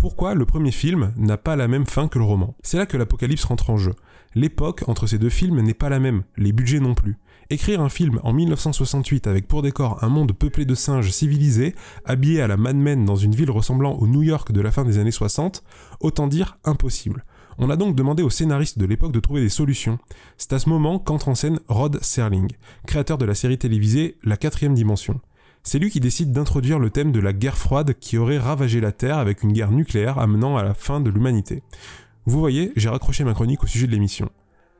Pourquoi le premier film n'a pas la même fin que le roman C'est là que l'apocalypse rentre en jeu. L'époque entre ces deux films n'est pas la même, les budgets non plus. Écrire un film en 1968 avec pour décor un monde peuplé de singes civilisés, habillés à la Mad Men dans une ville ressemblant au New York de la fin des années 60, autant dire impossible. On a donc demandé aux scénaristes de l'époque de trouver des solutions. C'est à ce moment qu'entre en scène Rod Serling, créateur de la série télévisée La quatrième dimension. C'est lui qui décide d'introduire le thème de la guerre froide qui aurait ravagé la Terre avec une guerre nucléaire amenant à la fin de l'humanité. Vous voyez, j'ai raccroché ma chronique au sujet de l'émission.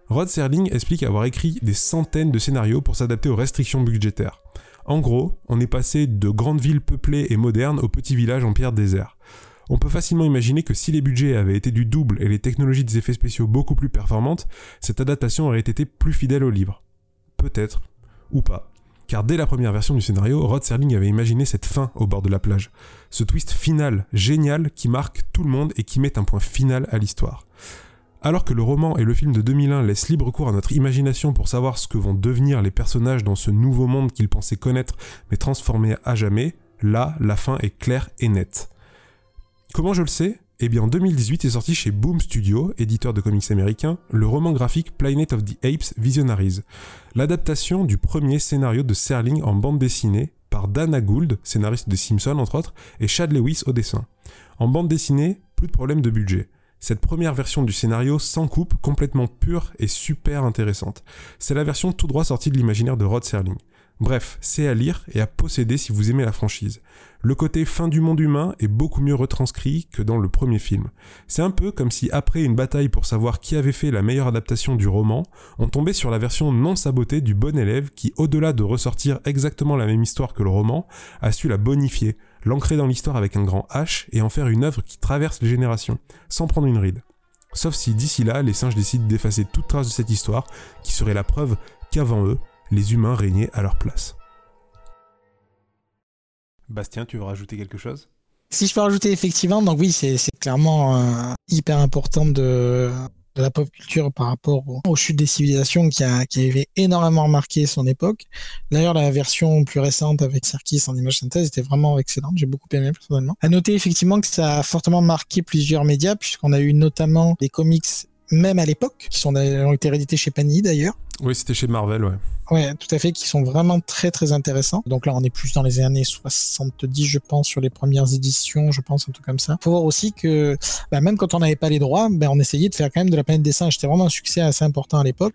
Rod Serling explique avoir écrit des centaines de scénarios pour s'adapter aux restrictions budgétaires. En gros, on est passé de grandes villes peuplées et modernes aux petits villages en pierre désert. On peut facilement imaginer que si les budgets avaient été du double et les technologies des effets spéciaux beaucoup plus performantes, cette adaptation aurait été plus fidèle au livre. Peut-être, ou pas. Car dès la première version du scénario, Rod Serling avait imaginé cette fin au bord de la plage. Ce twist final, génial, qui marque tout le monde et qui met un point final à l'histoire. Alors que le roman et le film de 2001 laissent libre cours à notre imagination pour savoir ce que vont devenir les personnages dans ce nouveau monde qu'ils pensaient connaître mais transformé à jamais, là, la fin est claire et nette. Comment je le sais? Eh bien, en 2018 est sorti chez Boom Studio, éditeur de comics américain, le roman graphique Planet of the Apes Visionaries, l'adaptation du premier scénario de Serling en bande dessinée par Dana Gould, scénariste des Simpsons entre autres, et Chad Lewis au dessin. En bande dessinée, plus de problème de budget. Cette première version du scénario sans coupe, complètement pure et super intéressante. C'est la version tout droit sortie de l'imaginaire de Rod Serling. Bref, c'est à lire et à posséder si vous aimez la franchise. Le côté fin du monde humain est beaucoup mieux retranscrit que dans le premier film. C'est un peu comme si après une bataille pour savoir qui avait fait la meilleure adaptation du roman, on tombait sur la version non sabotée du bon élève qui, au-delà de ressortir exactement la même histoire que le roman, a su la bonifier, l'ancrer dans l'histoire avec un grand H et en faire une œuvre qui traverse les générations, sans prendre une ride. Sauf si d'ici là, les singes décident d'effacer toute trace de cette histoire, qui serait la preuve qu'avant eux, les humains régnaient à leur place. Bastien, tu veux rajouter quelque chose? Si je peux rajouter effectivement, donc oui, c'est clairement euh, hyper important de, la pop culture par rapport aux, chutes des civilisations qui, a, qui énormément marqué son époque. D'ailleurs, la version plus récente avec Serkis en image synthèse était vraiment excellente. J'ai beaucoup aimé personnellement. À noter effectivement que ça a fortement marqué plusieurs médias puisqu'on a eu notamment des comics même à l'époque, qui sont, ont été réédités chez Panini d'ailleurs, oui, c'était chez Marvel, ouais. Ouais, tout à fait, qui sont vraiment très très intéressants. Donc là, on est plus dans les années 70, je pense, sur les premières éditions, je pense, un truc comme ça. Faut voir aussi que bah, même quand on n'avait pas les droits, bah, on essayait de faire quand même de la planète des singes. C'était vraiment un succès assez important à l'époque.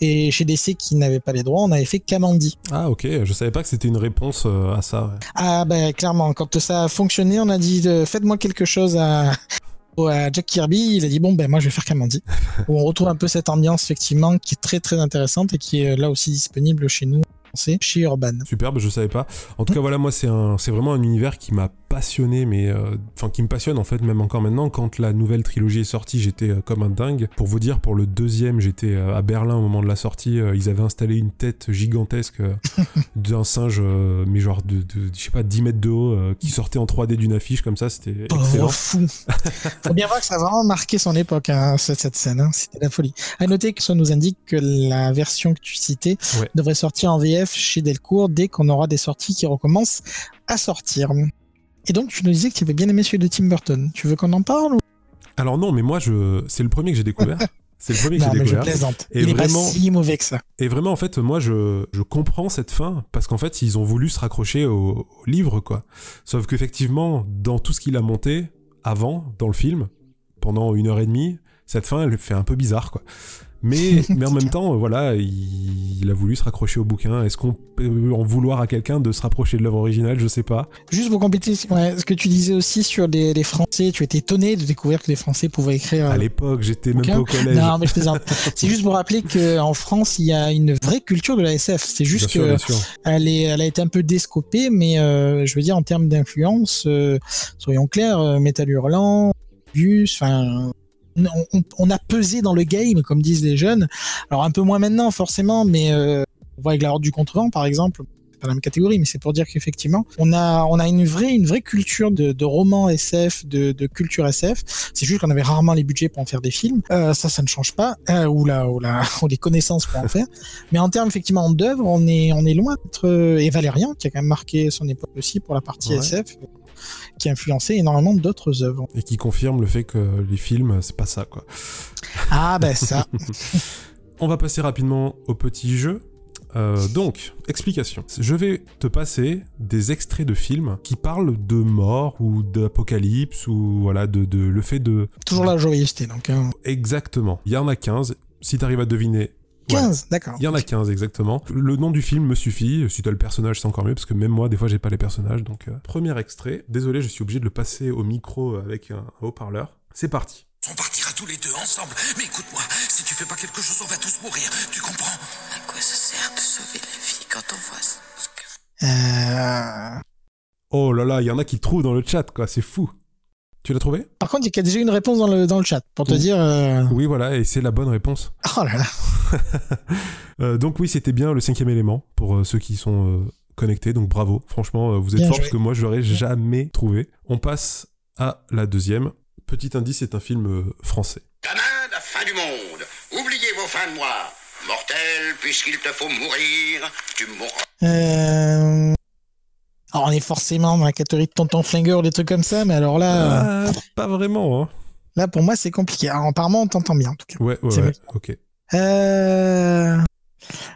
Et chez DC qui n'avait pas les droits, on avait fait Kamandi. Ah ok, je savais pas que c'était une réponse euh, à ça. Ah bah clairement, quand ça a fonctionné, on a dit euh, faites-moi quelque chose à à Jack Kirby, il a dit bon ben moi je vais faire Kamandi. où on retrouve un peu cette ambiance effectivement qui est très très intéressante et qui est là aussi disponible chez nous chez Urban. Superbe, je savais pas. En tout cas, voilà, moi, c'est un, c'est vraiment un univers qui m'a passionné, mais euh, enfin qui me passionne en fait, même encore maintenant. Quand la nouvelle trilogie est sortie, j'étais euh, comme un dingue. Pour vous dire, pour le deuxième, j'étais euh, à Berlin au moment de la sortie. ils avaient installé une tête gigantesque d'un singe, mais genre de, de, je sais pas, 10 mètres de haut, qui sortait en 3D d'une affiche comme ça. C'était excellent. fou. Faut bien voir que ça a vraiment marqué son époque, hein, cette, scène. Hein. C'était la folie. À noter que ça nous indique que la version que tu citais devrait sortir en VF chez Delcourt dès qu'on aura des sorties qui recommencent à sortir. Et donc, tu nous disais que tu avais bien aimé celui de Tim Burton. Tu veux qu'on en parle Alors non, mais moi, je... c'est le premier que j'ai découvert. C'est le premier que j'ai découvert. Je plaisante. Et Il vraiment, est pas si mauvais que ça. Et vraiment, en fait, moi, je, je comprends cette fin parce qu'en fait, ils ont voulu se raccrocher au, au livre, quoi. Sauf qu'effectivement, dans tout ce qu'il a monté avant, dans le film, pendant une heure et demie, cette fin, elle fait un peu bizarre, quoi. Mais, mais en même temps, voilà, il, a voulu se raccrocher au bouquin. Est-ce qu'on peut en vouloir à quelqu'un de se rapprocher de l'œuvre originale? Je sais pas. Juste pour compléter ce que tu disais aussi sur les, Français, tu étais étonné de découvrir que les Français pouvaient écrire. À l'époque, j'étais même pas au collège. Non, mais je plaisante. C'est juste pour rappeler qu'en France, il y a une vraie culture de la SF. C'est juste qu'elle elle a été un peu descopée, mais euh, je veux dire, en termes d'influence, euh, soyons clairs, euh, Metal Hurlant, Gus, enfin on, a pesé dans le game, comme disent les jeunes. Alors un peu moins maintenant, forcément, mais euh, on voit avec la Horde du Contrevent, par exemple, pas la même catégorie, mais c'est pour dire qu'effectivement, on a, on a une vraie, une vraie culture de, de romans SF, de, culture SF. C'est juste qu'on avait rarement les budgets pour en faire des films. Euh, ça, ça ne change pas, euh, ou ou les connaissances pour en faire. Mais en termes effectivement d'œuvres, on est, on est loin d'être. Et Valérian, qui a quand même marqué son époque aussi pour la partie SF qui a influencé énormément d'autres œuvres. Et qui confirme le fait que les films, c'est pas ça, quoi. Ah, ben ça. On va passer rapidement au petit jeu. Euh, donc, explication. Je vais te passer des extraits de films qui parlent de mort ou d'apocalypse ou voilà, de, de, le fait de. Toujours la joyeuseté donc. Hein. Exactement. Il y en a 15. Si tu arrives à deviner 15, d'accord. Il y en a 15 exactement. Le nom du film me suffit. Si t'as le personnage, c'est encore mieux parce que même moi, des fois, j'ai pas les personnages. Donc, euh, premier extrait. Désolé, je suis obligé de le passer au micro avec un haut-parleur. C'est parti. On partira tous les deux ensemble. Mais écoute-moi, si tu fais pas quelque chose, on va tous mourir. Tu comprends? À quoi ça sert de sauver la vie quand on voit ce que. Euh... Oh là là, il y en a qui le trouvent dans le chat, quoi. C'est fou. Tu l'as trouvé? Par contre, il y a déjà une réponse dans le, dans le chat pour te dire. Euh, oui, voilà, et c'est la bonne réponse. Oh là là euh, Donc, oui, c'était bien le cinquième élément pour euh, ceux qui sont connectés. Donc, bravo. Franchement, vous êtes forts parce que moi, je l'aurais jamais trouvé. On passe à la deuxième. Petit indice, c'est un film français. La fin du monde. Oubliez vos fins de mois. Mortel, puisqu'il te faut mourir, tu mourras. Euh. Alors, on est forcément dans la catégorie de tonton flingueur, des trucs comme ça, mais alors là, Ah, pas vraiment, hein. là pour moi, c'est compliqué. Alors, apparemment, on t'entend bien en tout cas. Ouais, ouais, ouais, ok. Euh...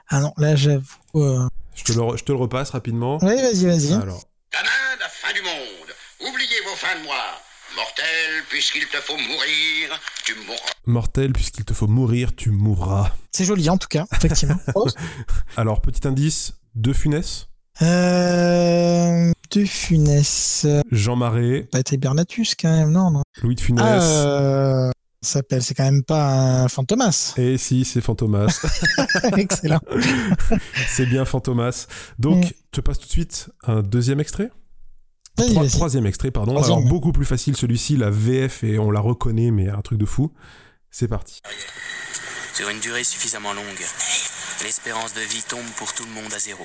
Ah non, là, j'avoue. euh, Je te, le, re- je te le repasse rapidement. Oui, vas-y, vas-y. Alors, Gamin, la fin du monde. Oubliez vos fins de mois. Mortel, puisqu'il te faut mourir, tu mourras. mortel, puisqu'il te faut mourir, tu mourras. C'est joli en tout cas, effectivement. Alors, petit indice, De Funès, euh... De Funès. Jean Marais, Pas été Bernatus quand même, non, non. Louis de Funès. Ah, euh... ça s'appelle, c'est quand même pas un Fantomas. Et si, c'est Fantomas. Excellent. c'est bien Fantomas. Donc, Mm. je te passe tout de suite un deuxième extrait. Vas-y, Trois- vas-y. troisième extrait, pardon. Troisième. Alors, beaucoup plus facile celui-ci, la VF, et on la reconnaît, mais un truc de fou. C'est parti. Sur une durée suffisamment longue, l'espérance de vie tombe pour tout le monde à zéro.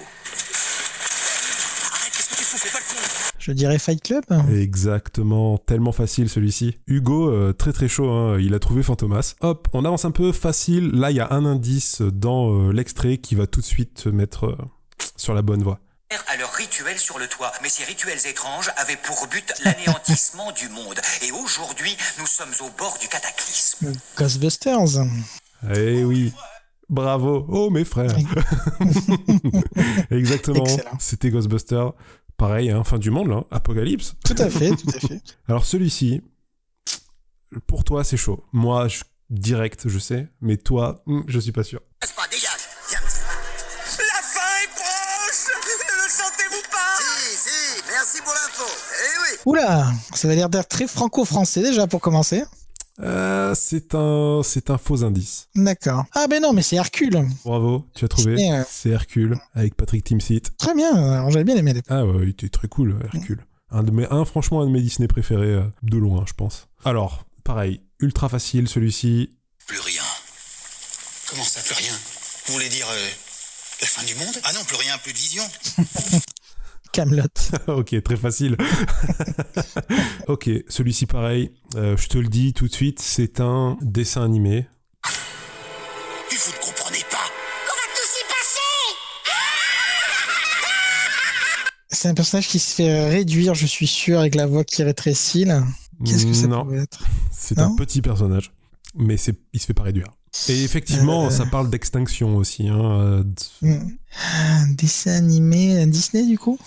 Arrête, qu'est-ce que tu fous? Fais pas le con Je dirais Fight Club. Exactement, tellement facile celui-ci. Hugo, euh, très très chaud, hein, il a trouvé Fantomas. Hop, on avance un peu facile. Là, il y a un indice dans euh, l'extrait qui va tout de suite te mettre euh, sur la bonne voie. à leur rituel sur le toit. Mais ces rituels étranges avaient pour but l'anéantissement du monde. Et aujourd'hui, nous sommes au bord du cataclysme. Ghostbusters. Eh oui, bravo. Oh mes frères. Exactement, c'était Ghostbuster. Pareil, hein, fin du monde là, Apocalypse. Tout à fait, tout à fait. Alors celui-ci, pour toi c'est chaud. Moi, je, direct, je sais, mais toi, hmm, je suis pas sûr. Pas, dégage? La fin est proche Ne le sentez-vous pas Si, si, merci pour l'info. Eh oui. Oula, ça va l'air d'être très franco-français déjà pour commencer. Euh, c'est un, c'est un faux indice. D'accord. Ah ben non, mais c'est Hercule. Bravo, tu as trouvé. Mais, euh, C'est Hercule avec Patrick Timsit. Très bien, alors j'avais bien aimé les Ah ouais, il était très cool, Hercule. Un de mes, un, franchement, un de mes Disney préférés euh, de loin, je pense. Alors, pareil, ultra facile celui-ci. Plus rien. Comment ça, plus rien? Vous voulez dire euh, la fin du monde? Ah non, plus rien, plus de vision. Camelot. ok, très facile. ok, celui-ci pareil. euh, je te le dis tout de suite, c'est un dessin animé. Et vous ne comprenez pas C'est un personnage qui se fait réduire, je suis sûr, avec la voix qui rétrécit. Qu'est-ce que ça Non, pourrait être? C'est un petit personnage, mais c'est, il se fait pas réduire. Et effectivement, Euh. ça parle d'extinction aussi. Hein. euh, Hmm. Un dessin animé un Disney du coup?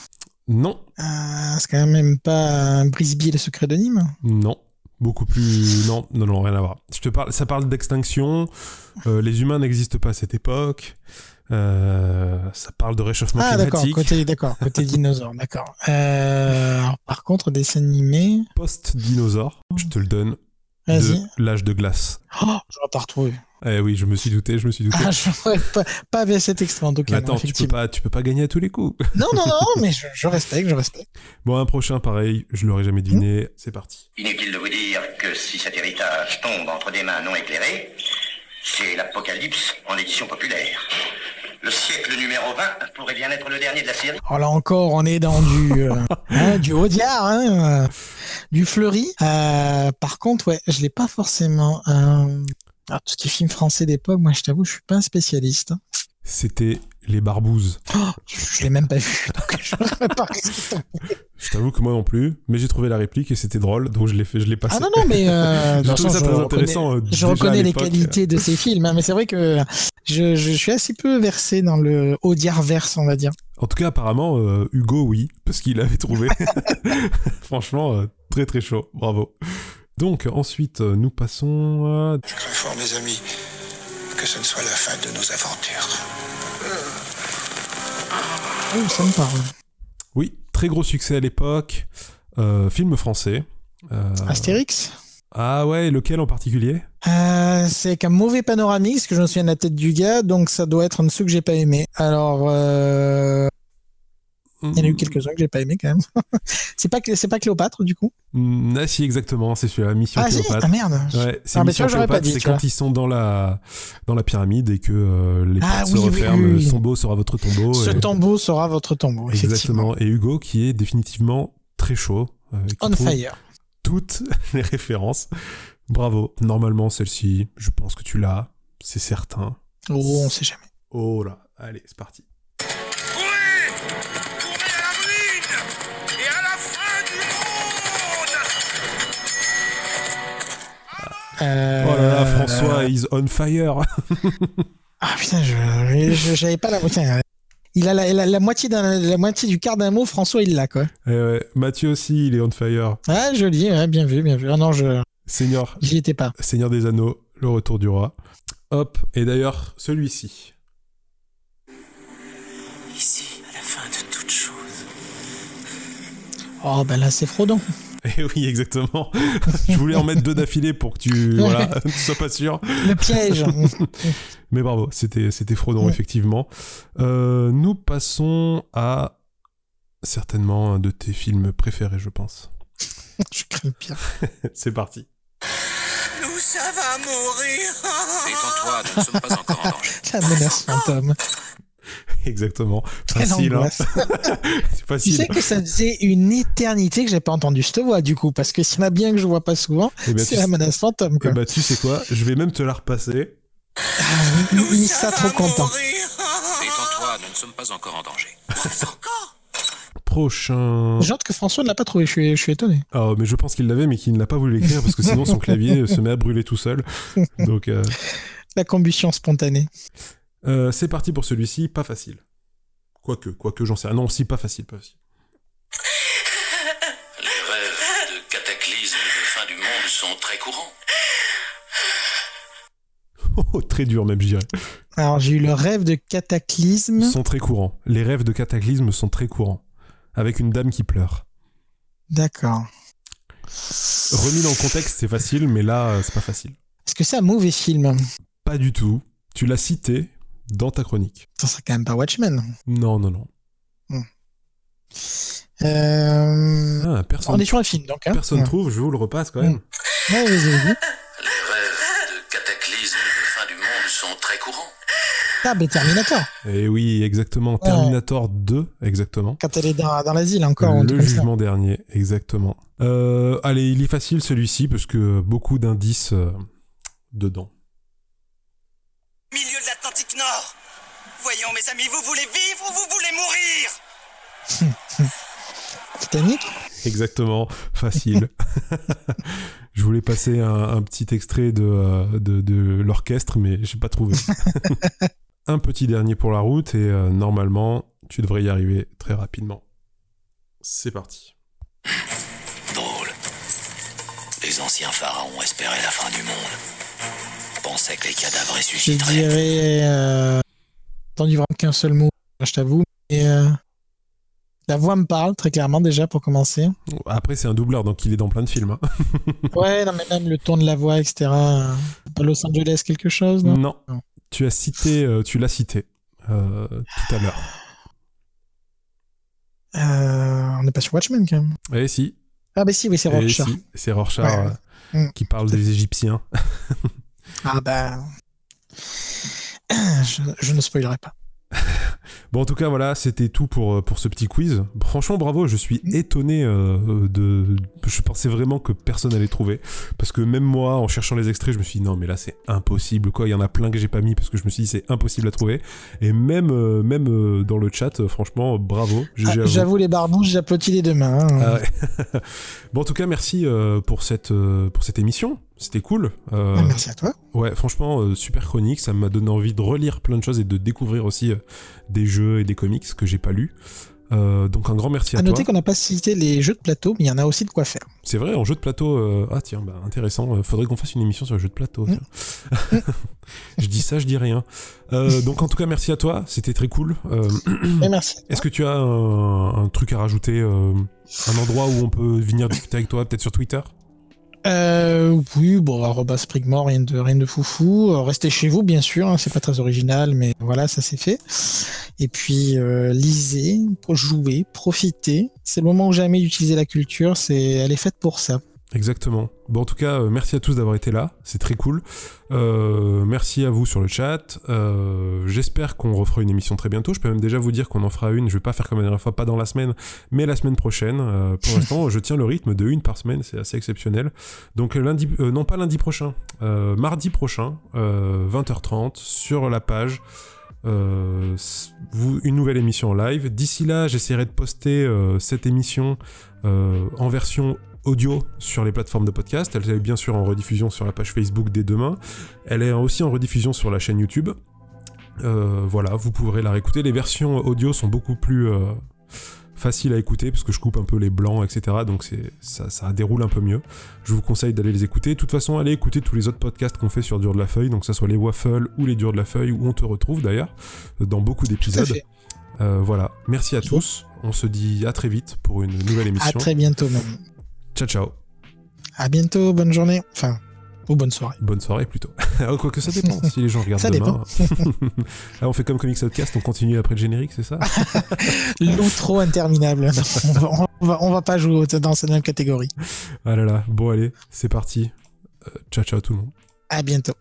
Non, Ah, C'est quand même pas un Brisby et le secret de Nîmes Non, beaucoup plus. Non, non, non, rien à voir. Je te parle, ça parle d'extinction. euh, les humains n'existent pas à cette époque. euh, ça parle de réchauffement Ah climatique. côté, d'accord, côté dinosaure, d'accord. Euh, par contre, dessin animé, Post-dinosaure, je te le donne. vas-y. L'âge de glace. Oh, je vais pas retrouver. Eh oui, je me suis douté, je me suis douté. Ah, je pourrais pas, pas avec cet extrait en tout cas. non, Attends, tu peux pas, tu peux pas gagner à tous les coups. Non, non, non, mais je, je respecte, je respecte. Bon, un prochain, pareil, je l'aurais jamais deviné. C'est parti. Inutile de vous dire que si cet héritage tombe entre des mains non éclairées, c'est l'Apocalypse en édition populaire. Le siècle numéro 20 pourrait bien être le dernier de la série. Alors là encore, on est dans du, euh, hein, du Audiard, hein, euh, du Fleury. Euh, par contre, ouais, je l'ai pas forcément. Euh... Alors, tout ce qui est film français d'époque, moi, je t'avoue, je suis pas un spécialiste. hein. C'était les barbouzes. Je, je l'ai même pas vu. Je. Je t'avoue que moi non plus, mais j'ai trouvé la réplique et c'était drôle, donc je l'ai fait, je l'ai passé. Ah non, non, mais euh, trouvé façon, ça très je intéressant, reconnais- euh, je reconnais les l'époque. qualités de ces films, hein, mais c'est vrai que je, je, je suis assez peu versé dans le verse, on va dire. En tout cas, apparemment, euh, Hugo, oui, parce qu'il avait trouvé. Franchement, euh, très très chaud, bravo. Donc, ensuite, euh, nous passons à... Je crains fort, mes amis, que ce ne soit la fin de nos aventures. Oh, ça me parle. Oui, très gros succès à l'époque, euh, film français. Euh, Astérix Ah ouais, lequel en particulier? Euh, c'est qu'un mauvais panoramique, parce que je me souviens de la tête du gars, donc ça doit être un de ceux que j'ai pas aimé. Alors, euh, il y en a eu quelques-uns que j'ai pas aimé quand même. c'est pas c'est pas Cléopâtre du coup. Mm, Ah si, exactement, c'est celui-la, Mission Ah si, Cléopâtre. ah merde. Ouais, c'est Ah, Mission Cléopâtre, c'est tu vois. quand ils sont dans la, dans la pyramide et que euh, les Ah portes oui, se referment, oui, oui. son beau sera votre tombeau. Ce et- tombeau sera votre tombeau. Effectivement. Exactement. Et Hugo qui est définitivement très chaud. euh, On fire. toutes les références. Bravo. Normalement, celle-ci, je pense que tu l'as. C'est certain. Oh, on sait jamais. Oh là. Allez, c'est parti. Courez Euh, Oh là là, François is on fire. Ah putain, je je- j'avais pas la moitié. Il a la, la- la moitié d'un- la moitié du quart d'un mot. François, il l'a quoi. Eh ouais, Mathieu aussi, il est on fire. Ah joli, ouais, bien vu, bien vu. Ah non, je Seigneur, j'y étais pas. Seigneur des Anneaux, le retour du roi. Hop, et d'ailleurs, celui-ci. Ici, à la fin de toute chose. Oh ben là, c'est Frodon. Eh oui, exactement. Je voulais en mettre deux d'affilée pour que tu voilà, tu sois pas sûr. Le piège. Mais bravo, c'était c'était Frodon, Ouais. effectivement. Euh, nous passons à certainement un de tes films préférés, je pense. je crains le pire. C'est parti. Nous, ça va mourir. Détends-toi, nous ne sommes pas encore en danger. La menace fantôme. Exactement. Quelle Facile, hein. C'est Tu facile. sais que ça faisait une éternité que j'ai pas entendu cette voix du coup, parce que s'il y en a bien que je vois pas souvent, Eh ben, c'est tu la menace fantôme. Eh Quoi. bah, tu sais quoi Je vais même te la repasser. Ah, Missa trop content. Détends-toi, nous ne sommes pas encore en danger. Prochain. J'ai hâte que François ne l'a pas trouvé, je suis, je suis étonné. Ah, mais je pense qu'il l'avait, mais qu'il n'a pas voulu l'écrire parce que sinon son clavier se met à brûler tout seul. Donc, euh, La combustion spontanée. Euh, c'est parti pour celui-ci. Pas facile. Quoique, quoique, j'en sais rien. Non, si, pas facile, pas facile. Les rêves de cataclysme de fin du monde sont très courants. Oh, très dur même, je dirais. Alors j'ai eu le rêve de cataclysme. Sont très courants. Les rêves de cataclysme sont très courants. Avec une dame qui pleure. D'accord. Remis dans le contexte, c'est facile, mais là, c'est pas facile. Est-ce que c'est un mauvais film? Pas du tout. Tu l'as cité dans ta chronique. Ça serait quand même pas Watchmen. Non, non, non. Euh... Ah, personne, On est sur un film donc. Hein personne ouais. trouve, je vous le repasse quand même. Ouais, vas-y, vas-y. Les rêves de cataclysme de fin du monde sont très courants. Ah, ben Terminator. Et oui, exactement. Terminator 2, exactement. Quand elle est dans, dans l'asile encore. le jugement dernier, exactement. Euh, allez, il est facile celui-ci parce que beaucoup d'indices euh, dedans. Milieu de l'Atlantique Nord. Voyons, mes amis, vous voulez vivre ou vous voulez mourir? Titanic? Exactement, facile. Je voulais passer un, un petit extrait de, euh, de, de l'orchestre, mais j'ai pas trouvé. un petit dernier pour la route et euh, normalement, tu devrais y arriver très rapidement. C'est parti. Drôle. Les anciens pharaons espéraient la fin du monde. Pensaient que les cadavres Je ressusciteraient. dirais. Euh... Entendu vraiment qu'un seul mot, je t'avoue. Euh, la voix me parle très clairement déjà pour commencer. Après, c'est un doubleur, donc il est dans plein de films. hein. Ouais, non, mais même le ton de la voix, etc. euh, Pas Los Angeles quelque chose, non? Non. Non. Tu as cité, euh, tu l'as cité euh, tout à l'heure. Euh, On n'est pas sur Watchmen quand même. Eh si, Ah, bah si, oui, c'est eh Rorschach. si, c'est Rorschach Ouais, euh, Mm. qui parle des Égyptiens. Ah, bah. Je, je ne spoilerai pas. Bon, en tout cas, voilà, c'était tout pour, euh, pour ce petit quiz. Franchement, bravo, je suis étonné euh, de... Je pensais vraiment que personne allait trouver. Parce que même moi, en cherchant les extraits, je me suis dit, non, mais là, c'est impossible, quoi. Il y en a plein que j'ai pas mis parce que je me suis dit, c'est impossible à trouver. Et même, euh, même euh, dans le chat, franchement, bravo. Ah. J'avoue, les barbouches, j'applaudis les deux mains. hein. Ah ouais. bon, en tout cas, merci pour, cette, pour cette émission. C'était cool. Euh, Ah, merci à toi. Ouais, franchement, euh, super chronique. Ça m'a donné envie de relire plein de choses et de découvrir aussi euh, des jeux et des comics que j'ai pas lus. Donc un grand merci à, À noter toi. qu'on n'a pas cité les jeux de plateau, mais il y en a aussi de quoi faire. C'est vrai, en jeu de plateau. Ah tiens, bah, intéressant. Faudrait qu'on fasse une émission sur les jeux de plateau. Mm. je dis ça, je dis rien. Donc en tout cas, merci à toi. C'était très cool. Et merci. Est-ce que tu as un, un truc à rajouter Un endroit où on peut venir discuter avec toi, peut-être sur Twitter? Euh, oui, bon, arroba Sprigmore, rien de, rien de foufou. Euh, Restez chez vous, bien sûr, hein, c'est pas très original, mais voilà, ça c'est fait. Et puis, euh, lisez, jouez, profitez. C'est le moment ou jamais d'utiliser la culture, c'est, elle est faite pour ça. Exactement. Bon, en tout cas, euh, merci à tous d'avoir été là. C'est très cool. Euh, merci à vous sur le chat. Euh, J'espère qu'on refera une émission très bientôt. Je peux même déjà vous dire qu'on en fera une. Je vais pas faire comme la dernière fois, pas dans la semaine, mais la semaine prochaine. Euh, pour l'instant, je tiens le rythme de une par semaine. C'est assez exceptionnel. Donc, lundi, non pas lundi prochain, mardi prochain, euh, 20h30, sur la page. Euh, une nouvelle émission en live. D'ici là, j'essaierai de poster euh, cette émission euh, en version audio sur les plateformes de podcast. Elle est bien sûr en rediffusion sur la page Facebook dès demain. Elle est aussi en rediffusion sur la chaîne YouTube. Euh, voilà, vous pourrez la réécouter. Les versions audio sont beaucoup plus euh, faciles à écouter parce que je coupe un peu les blancs, etc. Donc ça, ça déroule un peu mieux. Je vous conseille d'aller les écouter. De toute façon, allez écouter tous les autres podcasts qu'on fait sur Dur de la Feuille, donc que ce soit les Waffles ou les Durs de la Feuille, où on te retrouve d'ailleurs dans beaucoup d'épisodes. Euh, voilà, merci à tous. On se dit à très vite pour une nouvelle À émission. très bientôt, même. Ciao, ciao. À bientôt, bonne journée. Enfin, ou bonne soirée. Bonne soirée plutôt. Ah, Quoique ça dépend, si les gens regardent Ça demain. ah, on fait comme Comics Outcast, on continue après le générique, c'est ça L'outro interminable. on, va, on, va, on va pas jouer dans cette même catégorie. Ah là là, bon allez, c'est parti. Euh, ciao ciao tout le monde. À bientôt.